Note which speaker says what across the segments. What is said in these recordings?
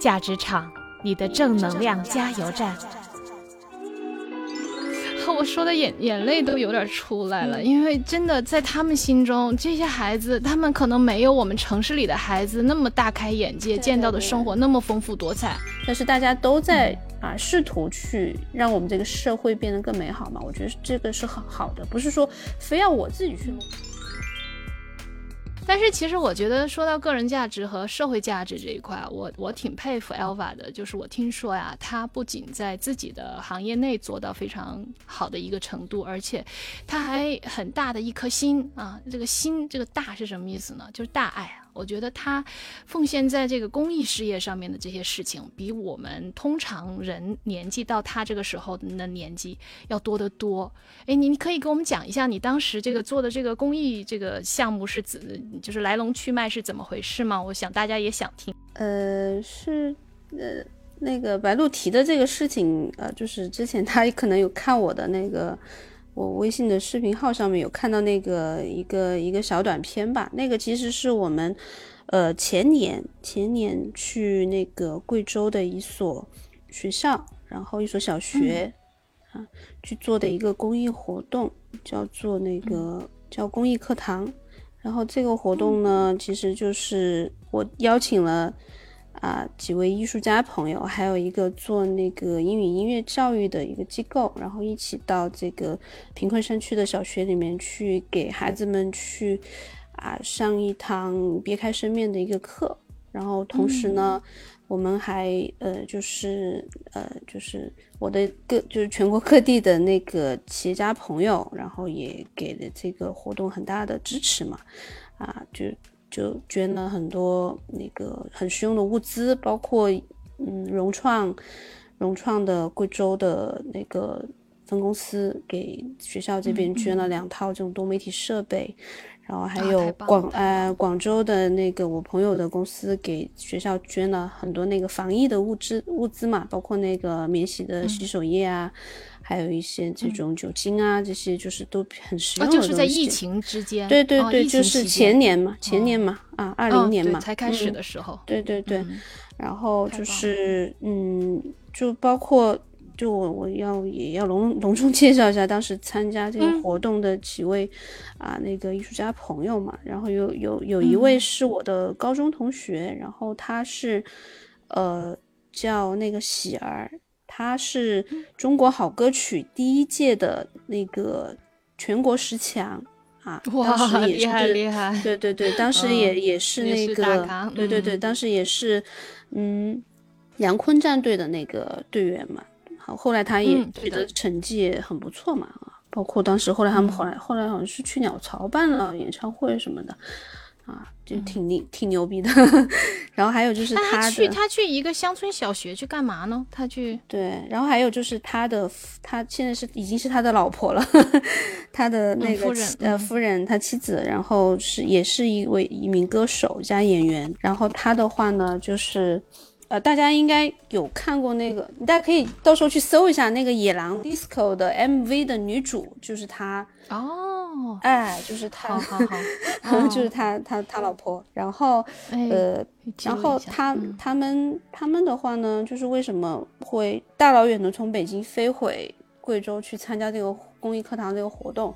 Speaker 1: 价值场，你的正能量加油站。
Speaker 2: 我说的眼眼泪都有点出来了，因为真的在他们心中，这些孩子他们可能没有我们城市里的孩子那么大开眼界，见到的生活那么丰富多彩。
Speaker 3: 但是大家都在啊试图去让我们这个社会变得更美好嘛，我觉得这个是很好的，不是说非要我自己去弄。
Speaker 2: 但是其实我觉得，说到个人价值和社会价值这一块，我我挺佩服 Elva 的。就是我听说呀，他不仅在自己的行业内做到非常好的一个程度，而且他还很大的一颗心啊。这个心，这个大是什么意思呢？就是大爱啊。我觉得他奉献在这个公益事业上面的这些事情，比我们通常人年纪到他这个时候的年纪要多得多。哎，你你可以给我们讲一下，你当时这个做的这个公益这个项目是怎，就是来龙去脉是怎么回事吗？我想大家也想听。
Speaker 3: 呃，是呃那个白鹿提的这个事情，呃，就是之前他可能有看我的那个。我微信的视频号上面有看到那个一个一个小短片吧，那个其实是我们，呃前年前年去那个贵州的一所学校，然后一所小学啊去做的一个公益活动，叫做那个叫公益课堂，然后这个活动呢，其实就是我邀请了。啊，几位艺术家朋友，还有一个做那个英语音乐教育的一个机构，然后一起到这个贫困山区的小学里面去，给孩子们去啊上一堂别开生面的一个课。然后同时呢，我们还呃就是呃就是我的各就是全国各地的那个企业家朋友，然后也给了这个活动很大的支持嘛，啊就。就捐了很多那个很实用的物资，包括嗯融创，融创的贵州的那个分公司给学校这边捐了两套这种多媒体设备，然后还有广呃广州的那个我朋友的公司给学校捐了很多那个防疫的物资物资嘛，包括那个免洗的洗手液啊。还有一些这种酒精啊，这些就是都很实用的
Speaker 2: 就是在疫情之间，
Speaker 3: 对对对，就是前年嘛，前年嘛，啊，二零年嘛，
Speaker 2: 才开始的时候，
Speaker 3: 对对对。然后就是，嗯，就包括，就我我要也要隆隆重介绍一下当时参加这个活动的几位啊，那个艺术家朋友嘛。然后有有有一位是我的高中同学，然后他是呃叫那个喜儿。他是中国好歌曲第一届的那个全国十强啊，当时也是
Speaker 2: 厉害，
Speaker 3: 对对对，当时也也是那个，对对对，当时也是，嗯，杨坤战队的那个队员嘛。好，后来他也取得成绩也很不错嘛啊，包括当时后来他们后来后来好像是去鸟巢办了演唱会什么的。啊，就挺牛挺牛逼的，然后还有就是
Speaker 2: 他去他去一个乡村小学去干嘛呢？他去
Speaker 3: 对，然后还有就是他的他现在是已经是他的老婆了，他的那个呃夫人他妻子，然后是也是一位一名歌手加演员，然后他的话呢就是。呃，大家应该有看过那个，大家可以到时候去搜一下那个《野狼 DISCO》的 MV 的女主，就是她
Speaker 2: 哦，
Speaker 3: 哎，就是她，
Speaker 2: 好好好，
Speaker 3: 就是她，她，她老婆。然后，呃，然后他他们他们的话呢，就是为什么会大老远的从北京飞回贵州去参加这个公益课堂这个活动？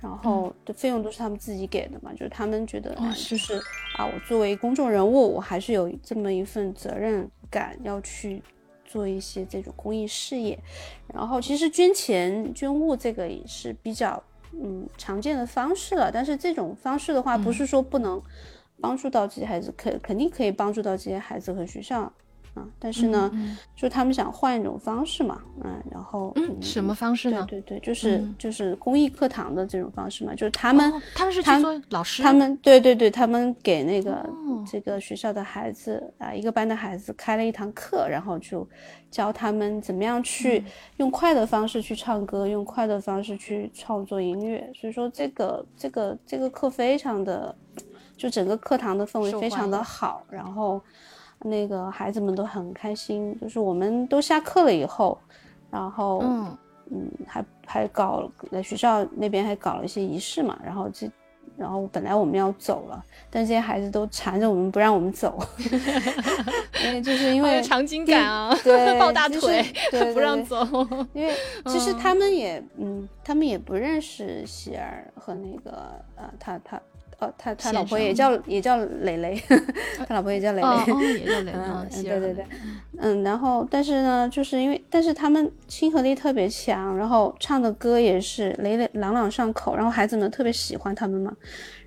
Speaker 3: 然后的费用都是他们自己给的嘛，就是他们觉得，就是啊，我作为公众人物，我还是有这么一份责任感，要去做一些这种公益事业。然后其实捐钱捐物这个也是比较嗯常见的方式了，但是这种方式的话，不是说不能帮助到这些孩子，肯肯定可以帮助到这些孩子和学校。但是呢，就他们想换一种方式嘛，嗯，然后嗯
Speaker 2: 什么方式呢？
Speaker 3: 对对对，就是就是公益课堂的这种方式嘛，就是他们
Speaker 2: 他们是去做老师，
Speaker 3: 他们对对对，他们给那个这个学校的孩子啊，一个班的孩子开了一堂课，然后就教他们怎么样去用快的方式去唱歌，用快的方式去创作音乐。所以说这个这个这个课非常的，就整个课堂的氛围非常的好，然后。那个孩子们都很开心，就是我们都下课了以后，然后嗯嗯，还还搞在学校那边还搞了一些仪式嘛，然后这然后本来我们要走了，但这些孩子都缠着我们不让我们走，因为就是因为
Speaker 2: 场景感啊，
Speaker 3: 对，
Speaker 2: 抱大腿
Speaker 3: 不
Speaker 2: 让走，
Speaker 3: 因为其实他们也嗯，他们也不认识喜儿和那个呃，他他。哦，他他老婆也叫也叫蕾蕾，他老婆也叫蕾蕾，
Speaker 2: 也叫蕾 蕾，
Speaker 3: 对对对，嗯，然后但是呢，就是因为但是他们亲和力特别强，然后唱的歌也是蕾蕾朗朗上口，然后孩子们特别喜欢他们嘛，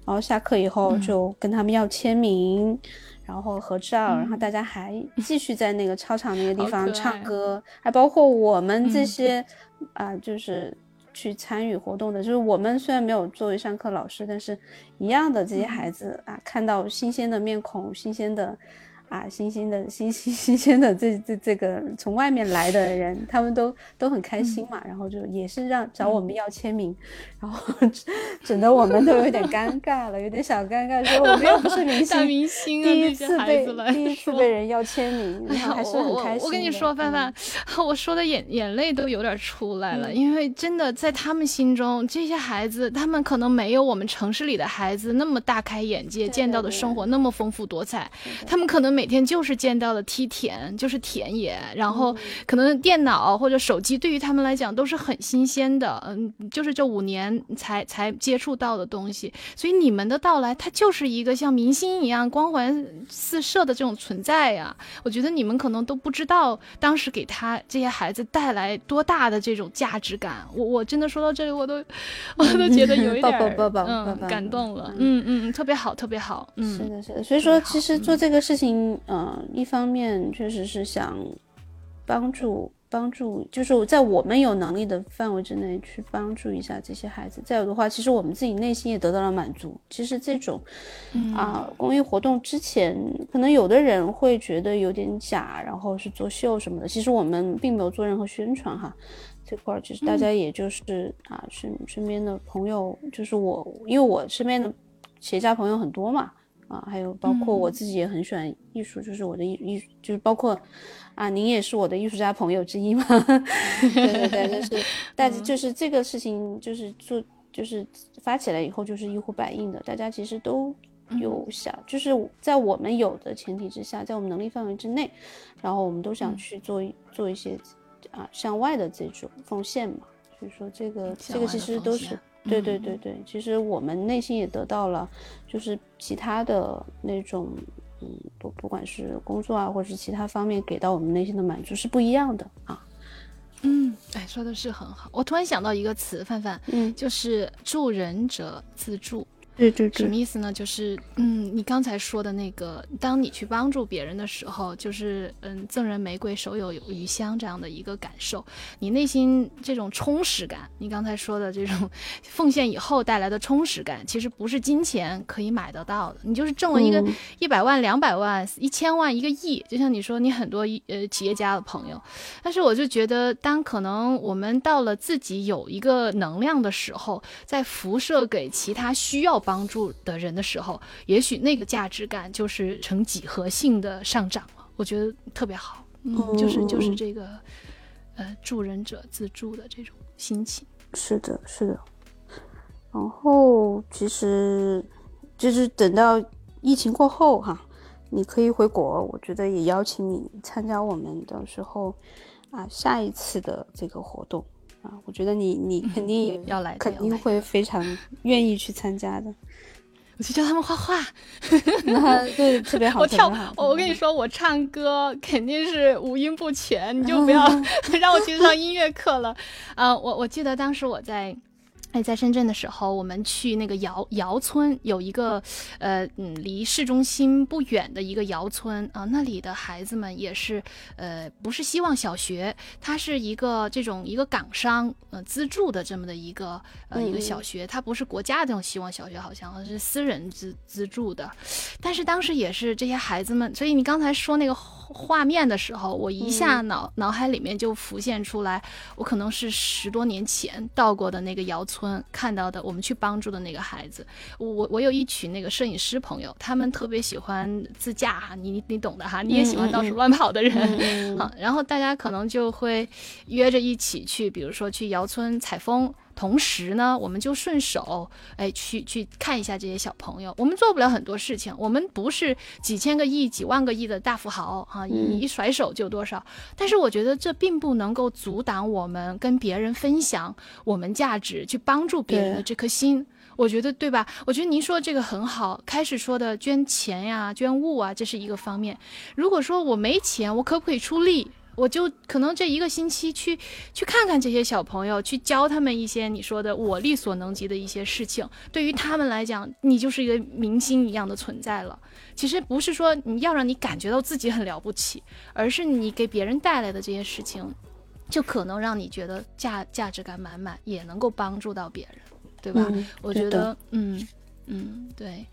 Speaker 3: 然后下课以后就跟他们要签名，然后合照，然后大家还继续在那个操场那个地方唱歌，还包括我们这些啊，就是。去参与活动的，就是我们虽然没有作为上课老师，但是一样的这些孩子啊，看到新鲜的面孔，新鲜的。啊，新鲜的、新 新新鲜的这这这个从外面来的人，他们都都很开心嘛，然后就也是让找我们要签名，然后 整的我们都有点尴尬了，有点小尴尬，说我们又不是明 星，
Speaker 2: 明星啊
Speaker 3: 第一次被第一次被人要签名，然后还是很开
Speaker 2: 心。我跟你说，范范，我说的眼眼泪都有点出来了，因为真的在他们心中，这些孩子他们可能没有我们城市里的孩子那么大开眼界，见到的生活那么丰富多彩，他们可能每。每天就是见到的梯田，就是田野，然后可能电脑或者手机对于他们来讲都是很新鲜的，嗯，就是这五年才才接触到的东西。所以你们的到来，它就是一个像明星一样光环四射的这种存在呀。我觉得你们可能都不知道，当时给他这些孩子带来多大的这种价值感。我我真的说到这里，我都 我都觉得有一点嗯感动了，嗯嗯，特别好，特别好，嗯，
Speaker 3: 是的，是的。所以说，其实做这个事情。嗯，一方面确实是想帮助帮助，就是在我们有能力的范围之内去帮助一下这些孩子。再有的话，其实我们自己内心也得到了满足。其实这种啊公益活动之前，可能有的人会觉得有点假，然后是作秀什么的。其实我们并没有做任何宣传哈，这块儿其实大家也就是啊身身边的朋友，就是我，因为我身边的企业家朋友很多嘛。啊，还有包括我自己也很喜欢艺术，就是我的艺艺，就是包括啊，您也是我的艺术家朋友之一嘛。对对对，就是，但是就是这个事情，就是做，就是发起来以后，就是一呼百应的，大家其实都有想，就是在我们有的前提之下，在我们能力范围之内，然后我们都想去做做一些啊向外的这种奉献嘛。所以说这个这个其实都是。对对对对，其实我们内心也得到了，就是其他的那种，嗯，不不管是工作啊，或者是其他方面给到我们内心的满足是不一样的啊。
Speaker 2: 嗯，哎，说的是很好。我突然想到一个词，范范，嗯，就是助人者自助。
Speaker 3: 对对对，
Speaker 2: 什么意思呢？就是，嗯，你刚才说的那个，当你去帮助别人的时候，就是，嗯，赠人玫瑰，手有余香这样的一个感受，你内心这种充实感，你刚才说的这种奉献以后带来的充实感，其实不是金钱可以买得到的。你就是挣了一个一百万、两百万、一千万、一个亿，就像你说，你很多呃企业家的朋友，但是我就觉得，当可能我们到了自己有一个能量的时候，在辐射给其他需要。帮助的人的时候，也许那个价值感就是呈几何性的上涨了。我觉得特别好，嗯，就是就是这个，呃，助人者自助的这种心情。
Speaker 3: 是的，是的。然后其实就是等到疫情过后哈，你可以回国，我觉得也邀请你参加我们到时候啊下一次的这个活动。啊，我觉得你你肯定也
Speaker 2: 要来，
Speaker 3: 肯定会非常愿意去参加的。
Speaker 2: 我去教他们画画，那
Speaker 3: 对，特别好。
Speaker 2: 我跳，我跟你说，我唱歌肯定是五音不全，你就不要让我去上音乐课了。啊，我我记得当时我在。哎，在深圳的时候，我们去那个窑窑村，有一个，呃，嗯，离市中心不远的一个窑村啊，那里的孩子们也是，呃，不是希望小学，它是一个这种一个港商呃资助的这么的一个呃一个小学，它不是国家这种希望小学，好像是私人资资助的，但是当时也是这些孩子们，所以你刚才说那个画面的时候，我一下脑脑海里面就浮现出来，我可能是十多年前到过的那个窑村。看到的，我们去帮助的那个孩子，我我有一群那个摄影师朋友，他们特别喜欢自驾哈，你你懂的哈，你也喜欢到处乱跑的人，好，然后大家可能就会约着一起去，比如说去窑村采风。同时呢，我们就顺手哎去去看一下这些小朋友。我们做不了很多事情，我们不是几千个亿、几万个亿的大富豪啊，一一甩手就多少。但是我觉得这并不能够阻挡我们跟别人分享我们价值、去帮助别人的这颗心。我觉得对吧？我觉得您说这个很好。开始说的捐钱呀、捐物啊，这是一个方面。如果说我没钱，我可不可以出力？我就可能这一个星期去去看看这些小朋友，去教他们一些你说的我力所能及的一些事情。对于他们来讲，你就是一个明星一样的存在了。其实不是说你要让你感觉到自己很了不起，而是你给别人带来的这些事情，就可能让你觉得价价值感满满，也能够帮助到别人，对吧？我觉得，嗯嗯，对。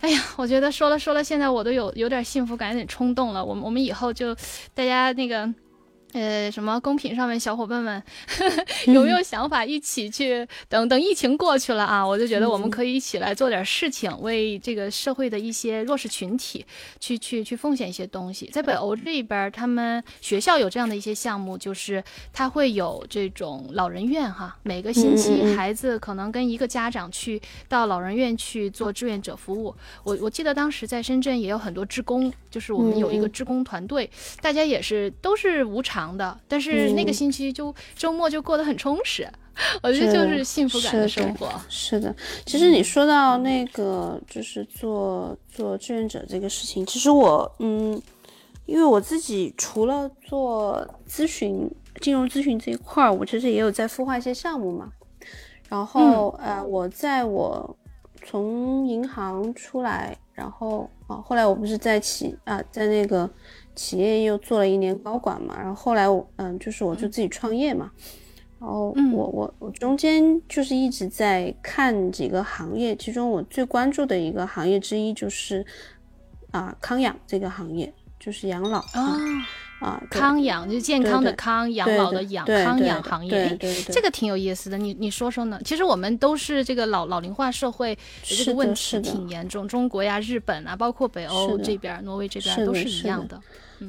Speaker 2: 哎呀，我觉得说了说了，现在我都有有点幸福感，有点冲动了。我们我们以后就大家那个。呃，什么公屏上面小伙伴们有没有想法一起去？等等疫情过去了啊，我就觉得我们可以一起来做点事情，为这个社会的一些弱势群体去去去奉献一些东西。在北欧这边，他们学校有这样的一些项目，就是他会有这种老人院哈，每个星期孩子可能跟一个家长去到老人院去做志愿者服务。我我记得当时在深圳也有很多职工，就是我们有一个职工团队，大家也是都是无偿。的，但是那个星期就周末就过得很充实，我觉得就是幸福感的生活。
Speaker 3: 是的，其实你说到那个就是做做志愿者这个事情，其实我嗯，因为我自己除了做咨询、金融咨询这一块儿，我其实也有在孵化一些项目嘛。然后呃，我在我从银行出来，然后啊，后来我不是在企啊，在那个。企业又做了一年高管嘛，然后后来我嗯，就是我就自己创业嘛，然后我我我中间就是一直在看几个行业，其中我最关注的一个行业之一就是啊康养这个行业，就是养老啊啊
Speaker 2: 康养就是健康的康养老的养康养行业，这个挺有意思的，你你说说呢？其实我们都是这个老老龄化社会这个问题挺严重，中国呀、日本啊，包括北欧这边、挪威这边都是一样的。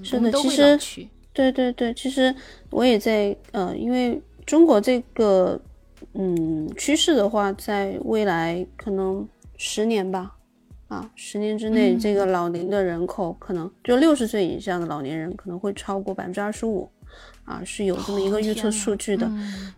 Speaker 3: 是的，其实对对对，其实我也在呃，因为中国这个嗯趋势的话，在未来可能十年吧，啊，十年之内，这个老龄的人口可能就六十岁以上的老年人可能会超过百分之二十五，啊，是有这么一个预测数据的。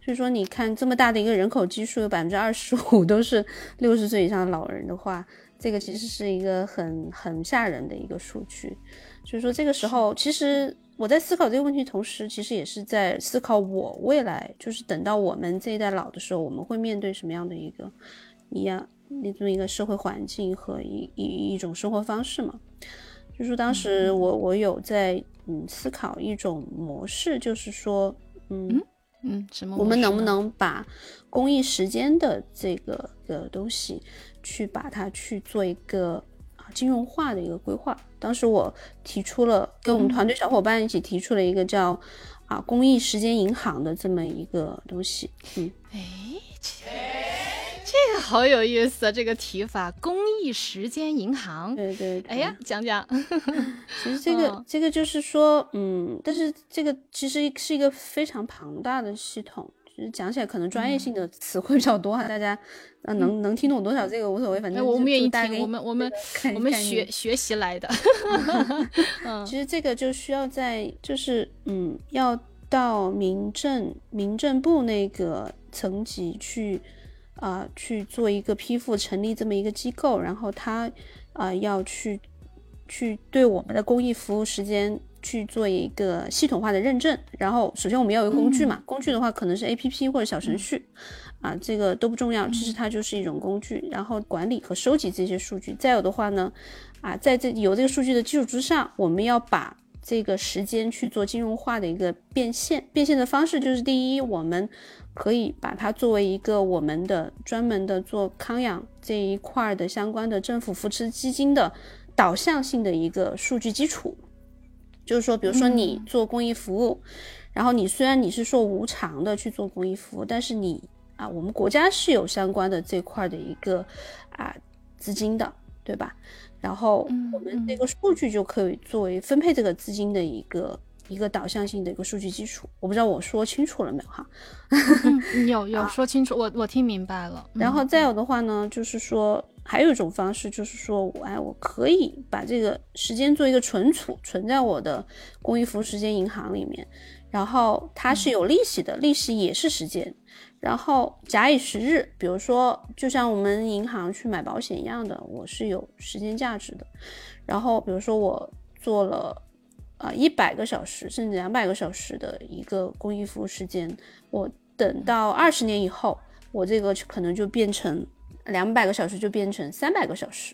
Speaker 3: 所以说，你看这么大的一个人口基数，有百分之二十五 都是六十岁以上的老人的话，这个其实是一个很很吓人的一个数据。所以说，这个时候其实我在思考这个问题，同时其实也是在思考我未来，就是等到我们这一代老的时候，我们会面对什么样的一个一样那这么一个社会环境和一一一种生活方式嘛？就是，当时我我有在嗯思考一种模式，就是说，
Speaker 2: 嗯嗯，什么？
Speaker 3: 我们能不能把公益时间的这个的东西，去把它去做一个啊。金融化的一个规划，当时我提出了，跟我们团队小伙伴一起提出了一个叫啊公益时间银行的这么一个东西。嗯，
Speaker 2: 哎，这个好有意思啊，这个提法，公益时间银行。
Speaker 3: 对对。
Speaker 2: 哎呀，讲讲。
Speaker 3: 其实这个这个就是说，嗯，但是这个其实是一个非常庞大的系统。就是讲起来可能专业性的词汇比较多哈，大家呃能能听懂多少这个无所谓，反正
Speaker 2: 我们愿意听，我们我们 我们学学习来的。
Speaker 3: 其实这个就需要在就是嗯，要到民政民政部那个层级去啊去做一个批复，成立这么一个机构，然后他啊要去去对我们的公益服务时间。去做一个系统化的认证，然后首先我们要有工具嘛，工具的话可能是 A P P 或者小程序，啊，这个都不重要，其实它就是一种工具，然后管理和收集这些数据。再有的话呢，啊，在这有这个数据的基础之上，我们要把这个时间去做金融化的一个变现。变现的方式就是第一，我们可以把它作为一个我们的专门的做康养这一块的相关的政府扶持基金的导向性的一个数据基础。就是说，比如说你做公益服务，然后你虽然你是说无偿的去做公益服务，但是你啊，我们国家是有相关的这块的一个啊资金的，对吧？然后我们这个数据就可以作为分配这个资金的一个一个导向性的一个数据基础。我不知道我说清楚了没有哈？
Speaker 2: 嗯，有有说清楚，我我听明白了。
Speaker 3: 然后再有的话呢，就是说还有一种方式，就是说，我哎，我可以把这个时间做一个存储，存在我的公益服务时间银行里面，然后它是有利息的，利息也是时间。然后假以时日，比如说，就像我们银行去买保险一样的，我是有时间价值的。然后比如说我做了啊一百个小时甚至两百个小时的一个公益服务时间，我等到二十年以后，我这个可能就变成两百个小时就变成三百个小时。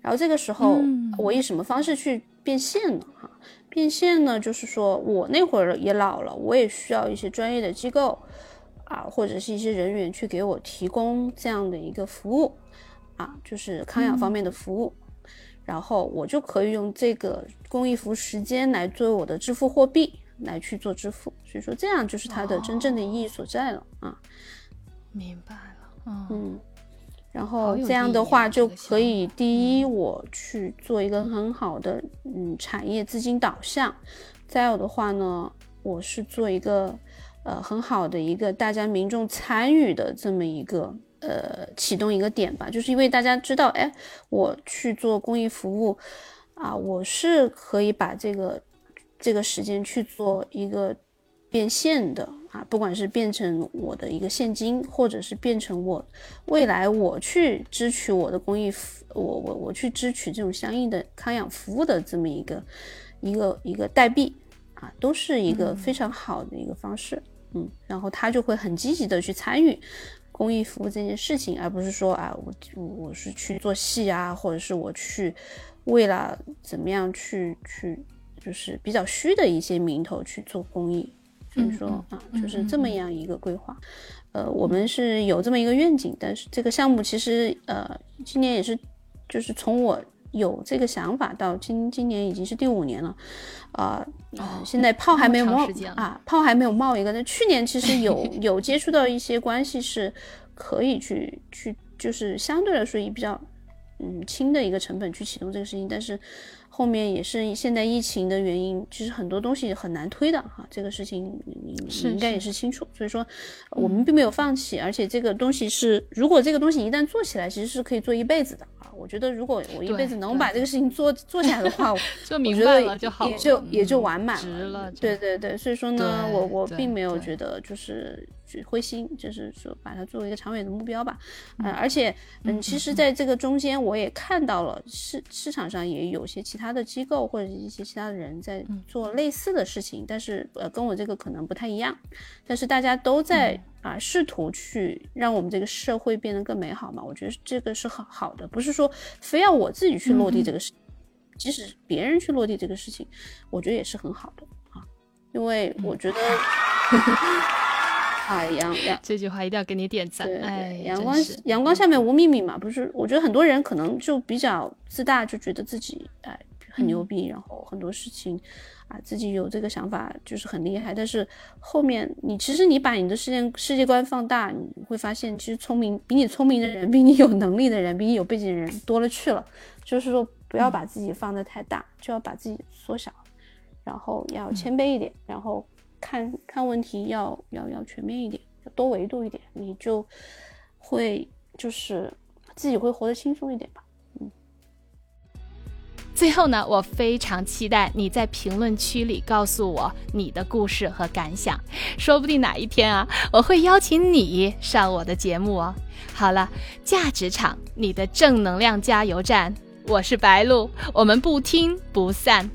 Speaker 3: 然后这个时候我以什么方式去变现呢？哈，变现呢，就是说我那会儿也老了，我也需要一些专业的机构。啊，或者是一些人员去给我提供这样的一个服务，啊，就是康养方面的服务，然后我就可以用这个公益服务时间来作为我的支付货币来去做支付，所以说这样就是它的真正的意义所在了啊。
Speaker 2: 明白了，
Speaker 3: 嗯，然后这样的话就可以，第一，我去做一个很好的嗯产业资金导向，再有的话呢，我是做一个。呃，很好的一个大家民众参与的这么一个呃启动一个点吧，就是因为大家知道，哎，我去做公益服务啊，我是可以把这个这个时间去做一个变现的啊，不管是变成我的一个现金，或者是变成我未来我去支取我的公益服，我我我去支取这种相应的康养服务的这么一个一个一个代币啊，都是一个非常好的一个方式。嗯，然后他就会很积极的去参与公益服务这件事情，而不是说啊，我我是去做戏啊，或者是我去为了怎么样去去，就是比较虚的一些名头去做公益。所以说啊，就是这么样一个规划。呃，我们是有这么一个愿景，但是这个项目其实呃，今年也是，就是从我。有这个想法，到今今年已经是第五年了，啊，现在炮还没有冒啊，炮还没有冒一个。那去年其实有 有接触到一些关系，是可以去去，就是相对来说以比较嗯轻的一个成本去启动这个事情，但是。后面也是现在疫情的原因，其实很多东西很难推的哈。这个事情你你应该也是清楚，所以说我们并没有放弃，而且这个东西是，如果这个东西一旦做起来，其实是可以做一辈子的啊。我觉得如果我一辈子能把这个事情做做起来的话，
Speaker 2: 就 明白了
Speaker 3: 就
Speaker 2: 好，
Speaker 3: 也就也就完满
Speaker 2: 了。
Speaker 3: 对对对，所以说呢，我我并没有觉得就是灰心，就是说把它作为一个长远的目标吧。嗯，而且嗯，其实在这个中间我也看到了市市场上也有些其他。他的机构或者一些其他的人在做类似的事情，但是呃跟我这个可能不太一样，但是大家都在啊试图去让我们这个社会变得更美好嘛。我觉得这个是很好的，不是说非要我自己去落地这个事，即使别人去落地这个事情，我觉得也是很好的啊，因为我觉得。啊，阳阳
Speaker 2: 这句话一定要给你点赞。哎，
Speaker 3: 阳光阳光下面无秘密嘛，不是？我觉得很多人可能就比较自大，就觉得自己哎很牛逼，然后很多事情啊自己有这个想法就是很厉害。但是后面你其实你把你的世界世界观放大，你会发现其实聪明比你聪明的人，比你有能力的人，比你有背景的人多了去了。就是说不要把自己放得太大，就要把自己缩小，然后要谦卑一点，然后。看看问题要要要全面一点，要多维度一点，你就会就是自己会活得轻松一点吧。
Speaker 1: 最后呢，我非常期待你在评论区里告诉我你的故事和感想，说不定哪一天啊，我会邀请你上我的节目哦。好了，价值场，你的正能量加油站，我是白露，我们不听不散。